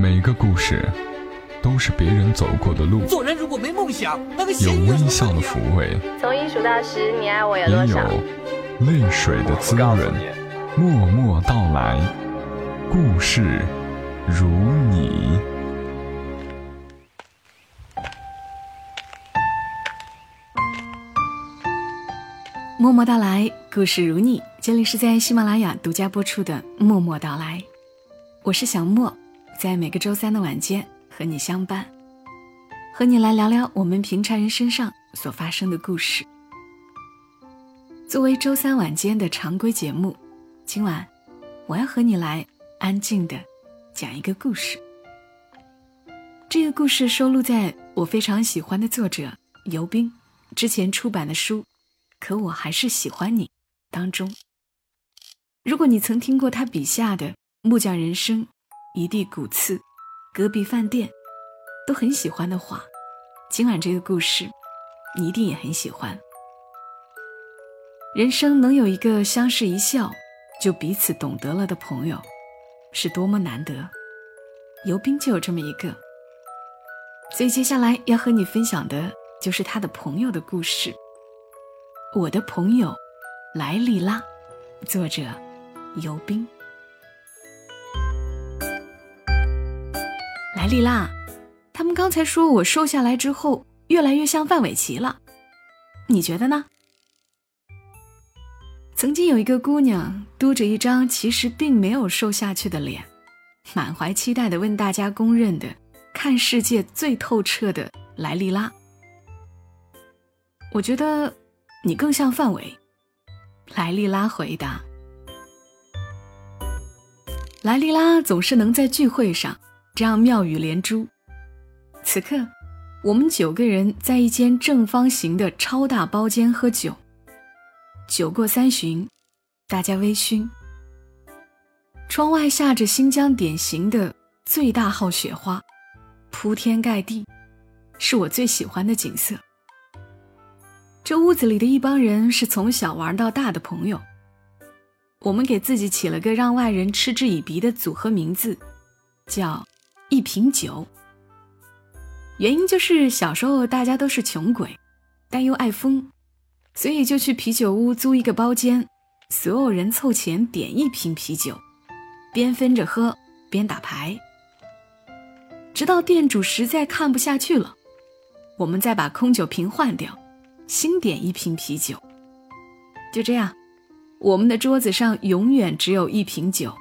每个故事都是别人走过的路，做人如果没梦想，那个有微笑的抚慰，从一数到十，你爱我有也有？泪水的滋润。默默到来，故事如你。默默到来，故事如你。这里是在喜马拉雅独家播出的《默默到来》，我是小莫，在每个周三的晚间和你相伴，和你来聊聊我们平常人身上所发生的故事。作为周三晚间的常规节目，今晚我要和你来安静的讲一个故事。这个故事收录在我非常喜欢的作者尤冰之前出版的书。可我还是喜欢你。当中，如果你曾听过他笔下的《木匠人生》《一地骨刺》《隔壁饭店》，都很喜欢的话，今晚这个故事，你一定也很喜欢。人生能有一个相视一笑就彼此懂得了的朋友，是多么难得。尤斌就有这么一个，所以接下来要和你分享的就是他的朋友的故事。我的朋友莱莉拉，作者尤斌。莱莉拉，他们刚才说我瘦下来之后越来越像范玮琪了，你觉得呢？曾经有一个姑娘嘟着一张其实并没有瘦下去的脸，满怀期待的问大家公认的看世界最透彻的莱莉拉：“我觉得。”你更像范伟，莱莉拉回答。莱莉拉总是能在聚会上这样妙语连珠。此刻，我们九个人在一间正方形的超大包间喝酒。酒过三巡，大家微醺。窗外下着新疆典型的最大号雪花，铺天盖地，是我最喜欢的景色。这屋子里的一帮人是从小玩到大的朋友。我们给自己起了个让外人嗤之以鼻的组合名字，叫“一瓶酒”。原因就是小时候大家都是穷鬼，但又爱疯，所以就去啤酒屋租一个包间，所有人凑钱点一瓶啤酒，边分着喝边打牌，直到店主实在看不下去了，我们再把空酒瓶换掉。新点一瓶啤酒，就这样，我们的桌子上永远只有一瓶酒。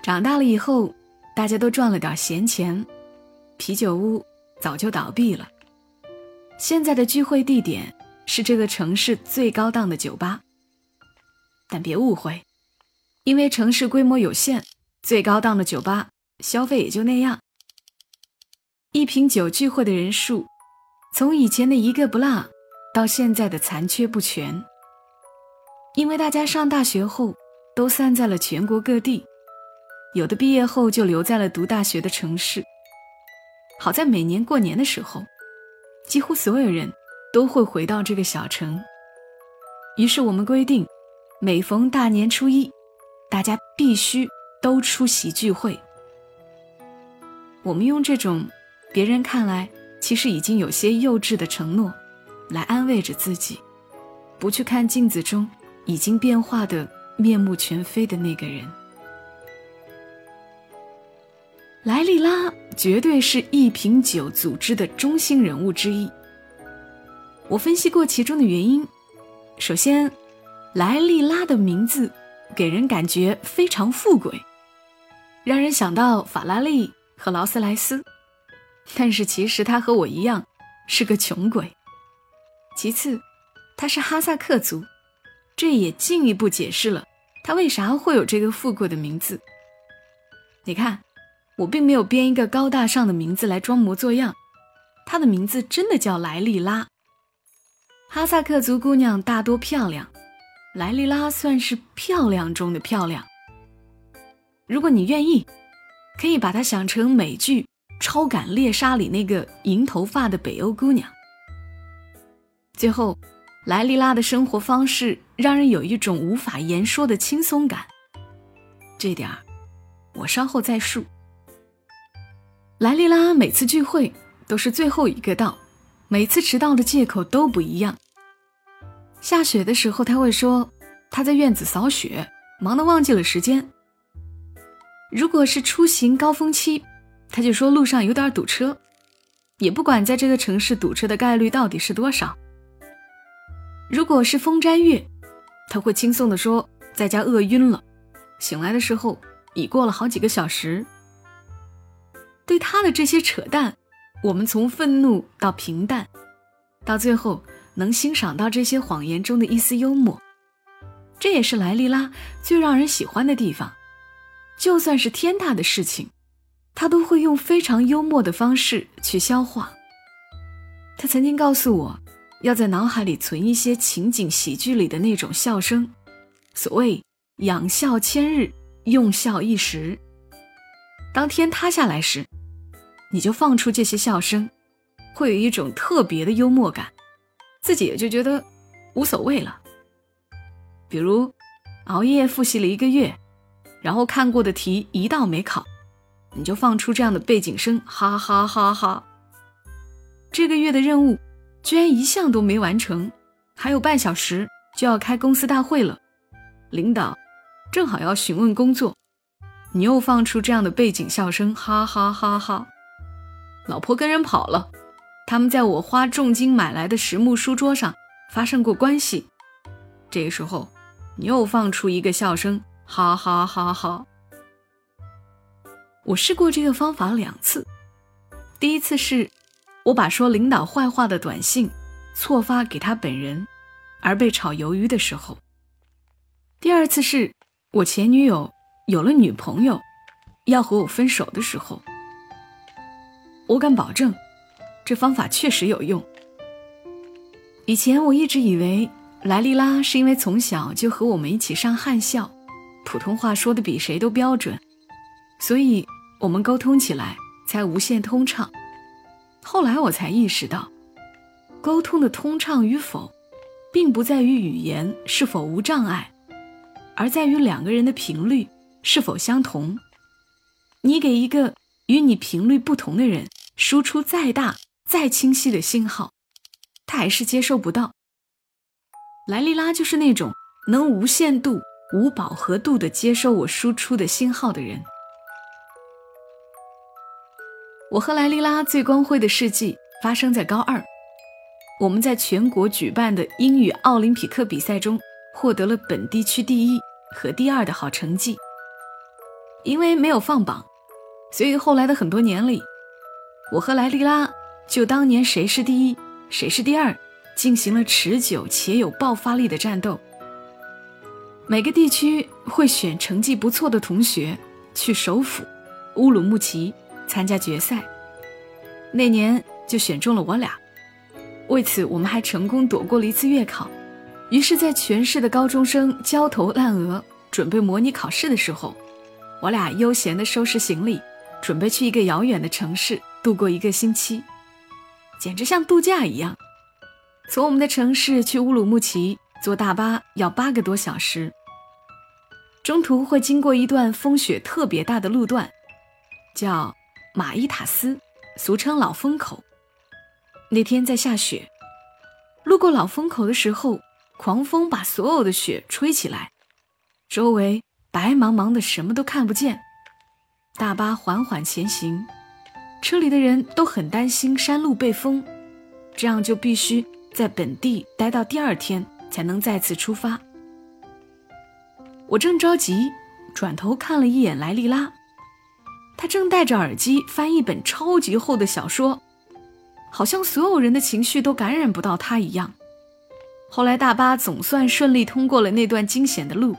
长大了以后，大家都赚了点闲钱，啤酒屋早就倒闭了。现在的聚会地点是这个城市最高档的酒吧。但别误会，因为城市规模有限，最高档的酒吧消费也就那样。一瓶酒聚会的人数。从以前的一个不落，到现在的残缺不全。因为大家上大学后都散在了全国各地，有的毕业后就留在了读大学的城市。好在每年过年的时候，几乎所有人都会回到这个小城。于是我们规定，每逢大年初一，大家必须都出席聚会。我们用这种别人看来。其实已经有些幼稚的承诺，来安慰着自己，不去看镜子中已经变化的面目全非的那个人。莱利拉绝对是一瓶酒组织的中心人物之一。我分析过其中的原因，首先，莱利拉的名字给人感觉非常富贵，让人想到法拉利和劳斯莱斯。但是其实他和我一样，是个穷鬼。其次，他是哈萨克族，这也进一步解释了他为啥会有这个富贵的名字。你看，我并没有编一个高大上的名字来装模作样，她的名字真的叫莱莉拉。哈萨克族姑娘大多漂亮，莱莉拉算是漂亮中的漂亮。如果你愿意，可以把它想成美剧。《超感猎杀》里那个银头发的北欧姑娘。最后，莱莉拉的生活方式让人有一种无法言说的轻松感。这点儿，我稍后再述。莱莉拉每次聚会都是最后一个到，每次迟到的借口都不一样。下雪的时候，他会说他在院子扫雪，忙得忘记了时间；如果是出行高峰期，他就说路上有点堵车，也不管在这个城市堵车的概率到底是多少。如果是风斋月，他会轻松地说在家饿晕了，醒来的时候已过了好几个小时。对他的这些扯淡，我们从愤怒到平淡，到最后能欣赏到这些谎言中的一丝幽默，这也是莱莉拉最让人喜欢的地方。就算是天大的事情，他都会用非常幽默的方式去消化。他曾经告诉我，要在脑海里存一些情景喜剧里的那种笑声，所谓“养笑千日，用笑一时”。当天塌下来时。你就放出这些笑声，会有一种特别的幽默感，自己也就觉得无所谓了。比如熬夜复习了一个月，然后看过的题一道没考，你就放出这样的背景声，哈哈哈哈。这个月的任务居然一项都没完成，还有半小时就要开公司大会了，领导正好要询问工作，你又放出这样的背景笑声，哈哈哈哈。老婆跟人跑了，他们在我花重金买来的实木书桌上发生过关系。这个时候，你又放出一个笑声，哈哈哈哈！我试过这个方法两次，第一次是我把说领导坏话的短信错发给他本人，而被炒鱿鱼的时候；第二次是我前女友有了女朋友，要和我分手的时候。我敢保证，这方法确实有用。以前我一直以为莱莉拉是因为从小就和我们一起上汉校，普通话说的比谁都标准，所以我们沟通起来才无限通畅。后来我才意识到，沟通的通畅与否，并不在于语言是否无障碍，而在于两个人的频率是否相同。你给一个与你频率不同的人。输出再大、再清晰的信号，他还是接收不到。莱莉拉就是那种能无限度、无饱和度的接收我输出的信号的人。我和莱莉拉最光辉的事迹发生在高二，我们在全国举办的英语奥林匹克比赛中获得了本地区第一和第二的好成绩。因为没有放榜，所以后来的很多年里。我和莱莉拉就当年谁是第一，谁是第二，进行了持久且有爆发力的战斗。每个地区会选成绩不错的同学去首府乌鲁木齐参加决赛。那年就选中了我俩，为此我们还成功躲过了一次月考。于是，在全市的高中生焦头烂额准备模拟考试的时候，我俩悠闲地收拾行李，准备去一个遥远的城市。度过一个星期，简直像度假一样。从我们的城市去乌鲁木齐，坐大巴要八个多小时。中途会经过一段风雪特别大的路段，叫马伊塔斯，俗称老风口。那天在下雪，路过老风口的时候，狂风把所有的雪吹起来，周围白茫茫的，什么都看不见。大巴缓缓前行。车里的人都很担心山路被封，这样就必须在本地待到第二天才能再次出发。我正着急，转头看了一眼莱利拉，她正戴着耳机翻一本超级厚的小说，好像所有人的情绪都感染不到她一样。后来大巴总算顺利通过了那段惊险的路，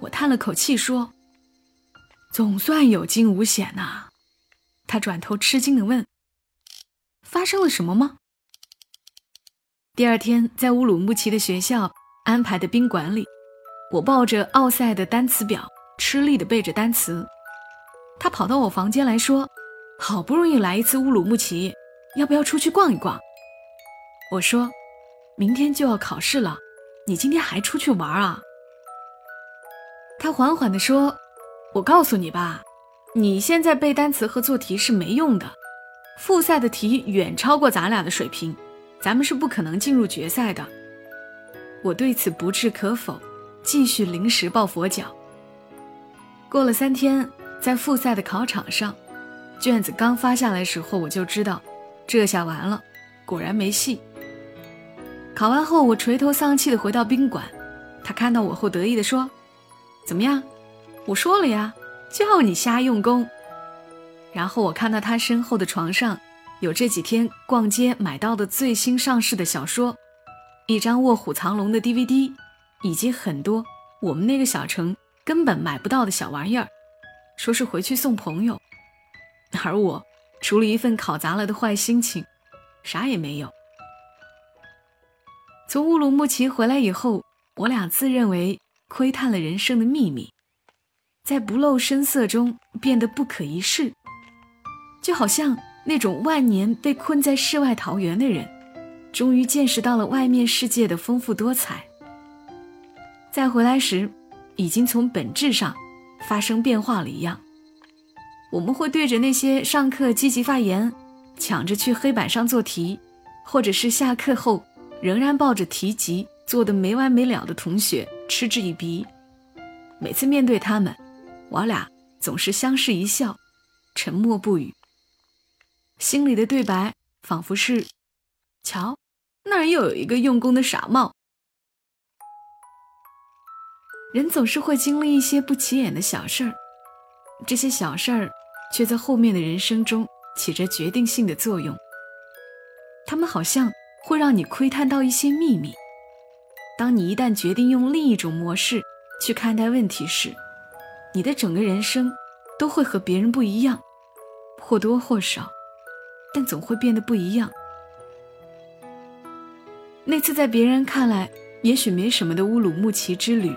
我叹了口气说：“总算有惊无险呐。”他转头吃惊地问：“发生了什么吗？”第二天，在乌鲁木齐的学校安排的宾馆里，我抱着奥赛的单词表，吃力地背着单词。他跑到我房间来说：“好不容易来一次乌鲁木齐，要不要出去逛一逛？”我说：“明天就要考试了，你今天还出去玩啊？”他缓缓地说：“我告诉你吧，你现在背单词和做题是没用的，复赛的题远超过咱俩的水平，咱们是不可能进入决赛的。我对此不置可否，继续临时抱佛脚。过了三天，在复赛的考场上，卷子刚发下来时候，我就知道，这下完了，果然没戏。考完后，我垂头丧气的回到宾馆，他看到我后得意的说：“怎么样？”我说了呀，叫你瞎用功。然后我看到他身后的床上，有这几天逛街买到的最新上市的小说，一张《卧虎藏龙》的 DVD，以及很多我们那个小城根本买不到的小玩意儿，说是回去送朋友。而我除了一份考砸了的坏心情，啥也没有。从乌鲁木齐回来以后，我俩自认为窥探了人生的秘密。在不露声色中变得不可一世，就好像那种万年被困在世外桃源的人，终于见识到了外面世界的丰富多彩。再回来时，已经从本质上发生变化了一样。我们会对着那些上课积极发言、抢着去黑板上做题，或者是下课后仍然抱着题集做的没完没了的同学嗤之以鼻。每次面对他们，我俩总是相视一笑，沉默不语。心里的对白仿佛是：“瞧，那儿又有一个用功的傻帽。”人总是会经历一些不起眼的小事儿，这些小事儿却在后面的人生中起着决定性的作用。他们好像会让你窥探到一些秘密。当你一旦决定用另一种模式去看待问题时，你的整个人生都会和别人不一样，或多或少，但总会变得不一样。那次在别人看来也许没什么的乌鲁木齐之旅，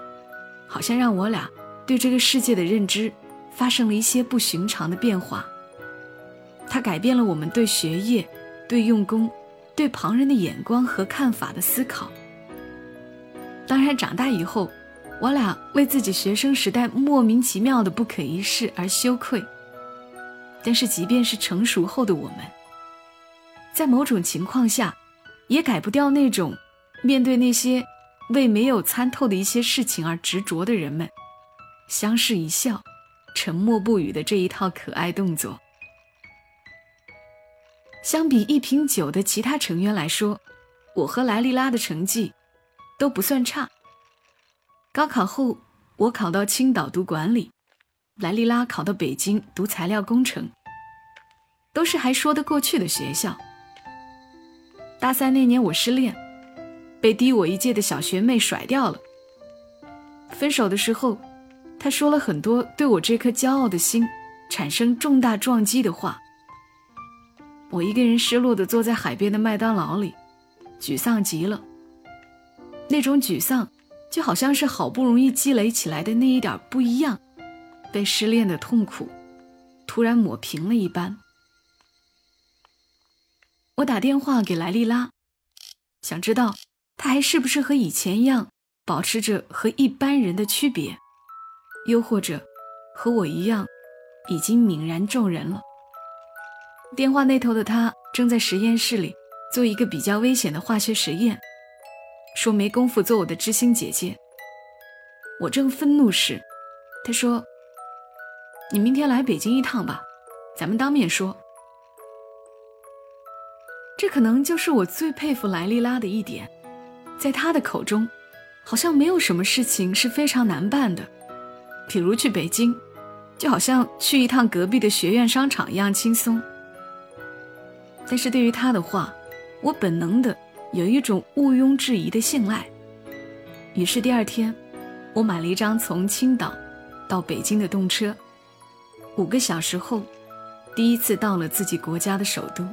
好像让我俩对这个世界的认知发生了一些不寻常的变化。它改变了我们对学业、对用功、对旁人的眼光和看法的思考。当然，长大以后。我俩为自己学生时代莫名其妙的不可一世而羞愧，但是即便是成熟后的我们，在某种情况下，也改不掉那种面对那些为没有参透的一些事情而执着的人们，相视一笑，沉默不语的这一套可爱动作。相比一瓶酒的其他成员来说，我和莱利拉的成绩都不算差。高考后，我考到青岛读管理，莱利拉考到北京读材料工程，都是还说得过去的学校。大三那年我失恋，被低我一届的小学妹甩掉了。分手的时候，她说了很多对我这颗骄傲的心产生重大撞击的话。我一个人失落地坐在海边的麦当劳里，沮丧极了。那种沮丧。就好像是好不容易积累起来的那一点不一样，被失恋的痛苦突然抹平了一般。我打电话给莱利拉，想知道她还是不是和以前一样保持着和一般人的区别，又或者和我一样已经泯然众人了。电话那头的他正在实验室里做一个比较危险的化学实验。说没工夫做我的知心姐姐。我正愤怒时，他说：“你明天来北京一趟吧，咱们当面说。”这可能就是我最佩服莱利拉的一点，在他的口中，好像没有什么事情是非常难办的，比如去北京，就好像去一趟隔壁的学院商场一样轻松。但是对于他的话，我本能的。有一种毋庸置疑的信赖，于是第二天，我买了一张从青岛到北京的动车，五个小时后，第一次到了自己国家的首都。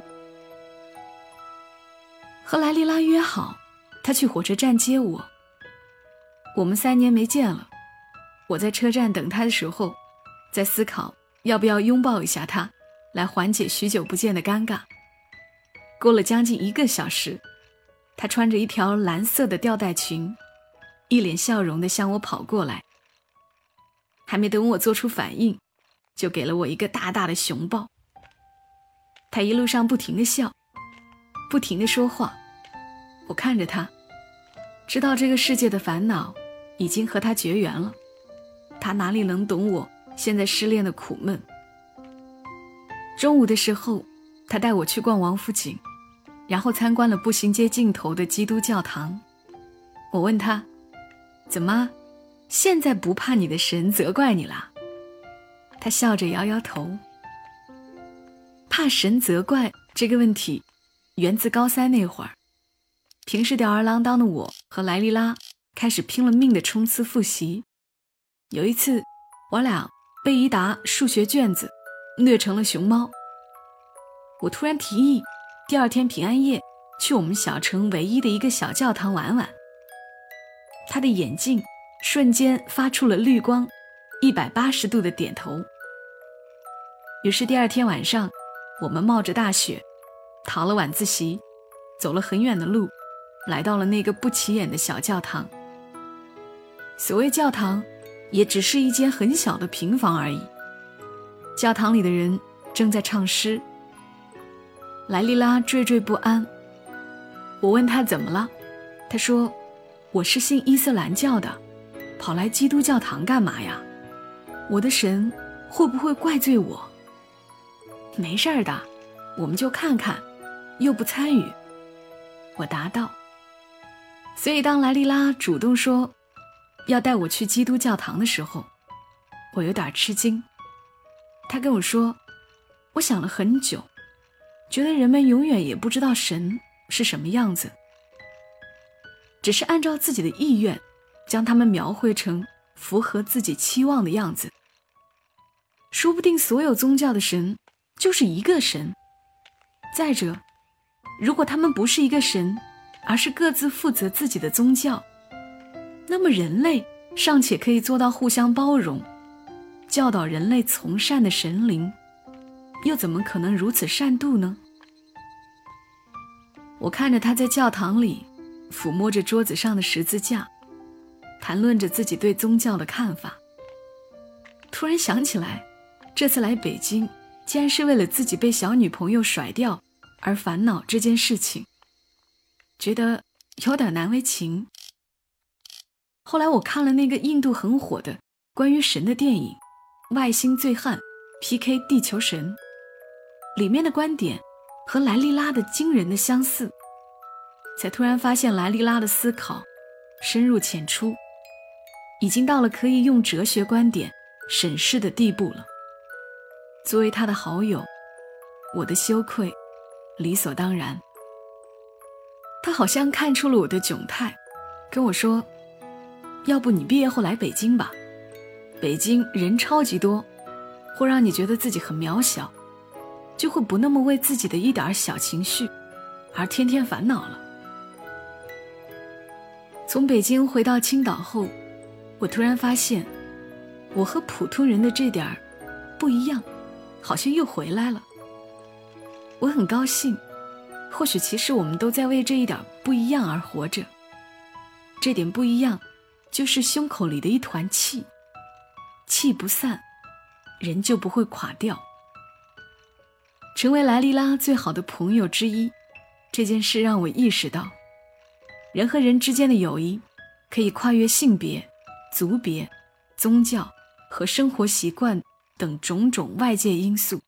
和莱利拉约好，他去火车站接我。我们三年没见了，我在车站等他的时候，在思考要不要拥抱一下他，来缓解许久不见的尴尬。过了将近一个小时。她穿着一条蓝色的吊带裙，一脸笑容的向我跑过来。还没等我做出反应，就给了我一个大大的熊抱。他一路上不停的笑，不停的说话，我看着他，知道这个世界的烦恼已经和他绝缘了。他哪里能懂我现在失恋的苦闷？中午的时候，他带我去逛王府井，然后参观了步行街尽头的基督教堂。我问他：“怎么，现在不怕你的神责怪你了？”他笑着摇摇头。怕神责怪这个问题，源自高三那会儿，平时吊儿郎当的我和莱莉拉开始拼了命的冲刺复习。有一次，我俩被一沓数学卷子虐成了熊猫。我突然提议，第二天平安夜去我们小城唯一的一个小教堂玩玩。他的眼镜瞬间发出了绿光，一百八十度的点头。于是第二天晚上。我们冒着大雪，逃了晚自习，走了很远的路，来到了那个不起眼的小教堂。所谓教堂，也只是一间很小的平房而已。教堂里的人正在唱诗。莱莉拉惴惴不安。我问她怎么了，她说：“我是信伊斯兰教的，跑来基督教堂干嘛呀？我的神会不会怪罪我？”没事儿的，我们就看看，又不参与。我答道。所以当莱莉拉主动说要带我去基督教堂的时候，我有点吃惊。她跟我说，我想了很久，觉得人们永远也不知道神是什么样子，只是按照自己的意愿，将他们描绘成符合自己期望的样子。说不定所有宗教的神。就是一个神。再者，如果他们不是一个神，而是各自负责自己的宗教，那么人类尚且可以做到互相包容，教导人类从善的神灵，又怎么可能如此善妒呢？我看着他在教堂里抚摸着桌子上的十字架，谈论着自己对宗教的看法，突然想起来，这次来北京。竟然是为了自己被小女朋友甩掉而烦恼这件事情，觉得有点难为情。后来我看了那个印度很火的关于神的电影《外星醉汉 PK 地球神》，里面的观点和莱利拉的惊人的相似，才突然发现莱利拉的思考深入浅出，已经到了可以用哲学观点审视的地步了。作为他的好友，我的羞愧理所当然。他好像看出了我的窘态，跟我说：“要不你毕业后来北京吧，北京人超级多，会让你觉得自己很渺小，就会不那么为自己的一点小情绪而天天烦恼了。”从北京回到青岛后，我突然发现，我和普通人的这点儿不一样。好像又回来了，我很高兴。或许其实我们都在为这一点不一样而活着。这点不一样，就是胸口里的一团气，气不散，人就不会垮掉。成为莱莉拉最好的朋友之一，这件事让我意识到，人和人之间的友谊可以跨越性别、族别、宗教和生活习惯。等种种外界因素，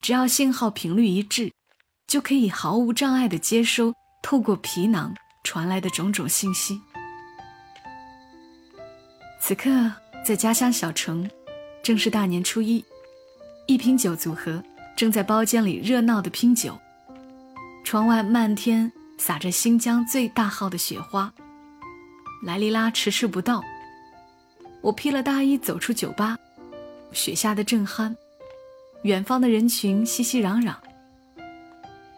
只要信号频率一致，就可以毫无障碍地接收透过皮囊传来的种种信息。此刻在家乡小城，正是大年初一，一瓶酒组合正在包间里热闹地拼酒。窗外漫天洒着新疆最大号的雪花。莱莉拉迟迟不到，我披了大衣走出酒吧。雪下的正酣，远方的人群熙熙攘攘，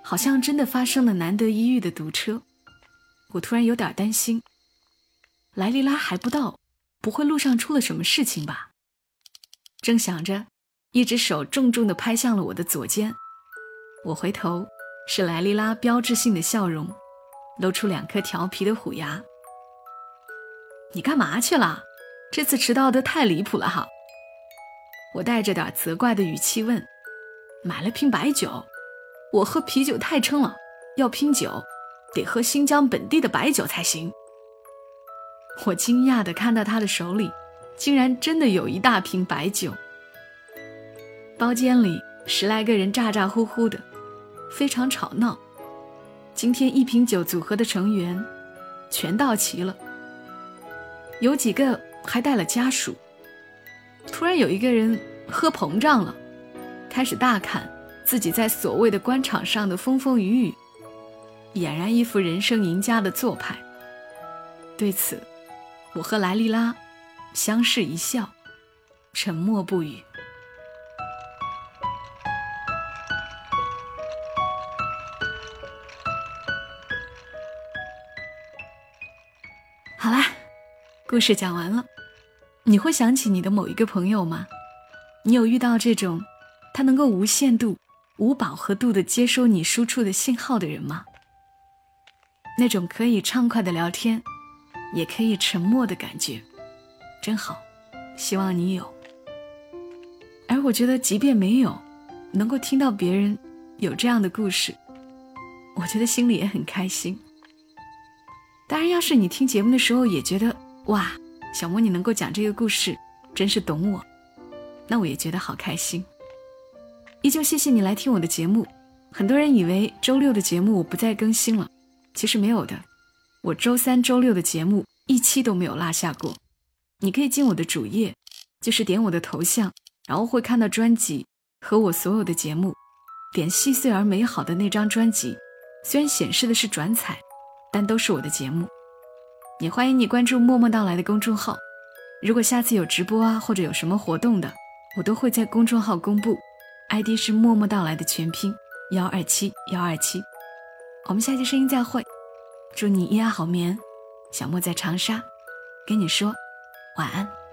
好像真的发生了难得一遇的堵车。我突然有点担心，莱莉拉还不到，不会路上出了什么事情吧？正想着，一只手重重地拍向了我的左肩。我回头，是莱莉拉标志性的笑容，露出两颗调皮的虎牙。你干嘛去了？这次迟到的太离谱了哈！我带着点责怪的语气问：“买了瓶白酒，我喝啤酒太撑了，要拼酒，得喝新疆本地的白酒才行。”我惊讶地看到他的手里，竟然真的有一大瓶白酒。包间里十来个人咋咋呼呼的，非常吵闹。今天一瓶酒组合的成员全到齐了，有几个还带了家属。突然有一个人喝膨胀了，开始大侃自己在所谓的官场上的风风雨雨，俨然一副人生赢家的做派。对此，我和莱莉拉相视一笑，沉默不语。故事讲完了。你会想起你的某一个朋友吗？你有遇到这种他能够无限度、无饱和度的接收你输出的信号的人吗？那种可以畅快的聊天。也可以沉默的感觉，真好。希望你有。而我觉得，即便没有，能够听到别人有这样的故事，我觉得心里也很开心。当然，要是你听节目的时候也觉得哇，小莫你能够讲这个故事，真是懂我，那我也觉得好开心。依旧谢谢你来听我的节目。很多人以为周六的节目我不再更新了，其实没有的。我周三、周六的节目一期都没有落下过，你可以进我的主页，就是点我的头像，然后会看到专辑和我所有的节目。点细碎而美好的那张专辑，虽然显示的是转采，但都是我的节目。也欢迎你关注“默默到来”的公众号，如果下次有直播啊，或者有什么活动的，我都会在公众号公布，ID 是“默默到来”的全拼幺二七幺二七。我们下期声音再会。祝你一夜好眠，小莫在长沙，跟你说晚安。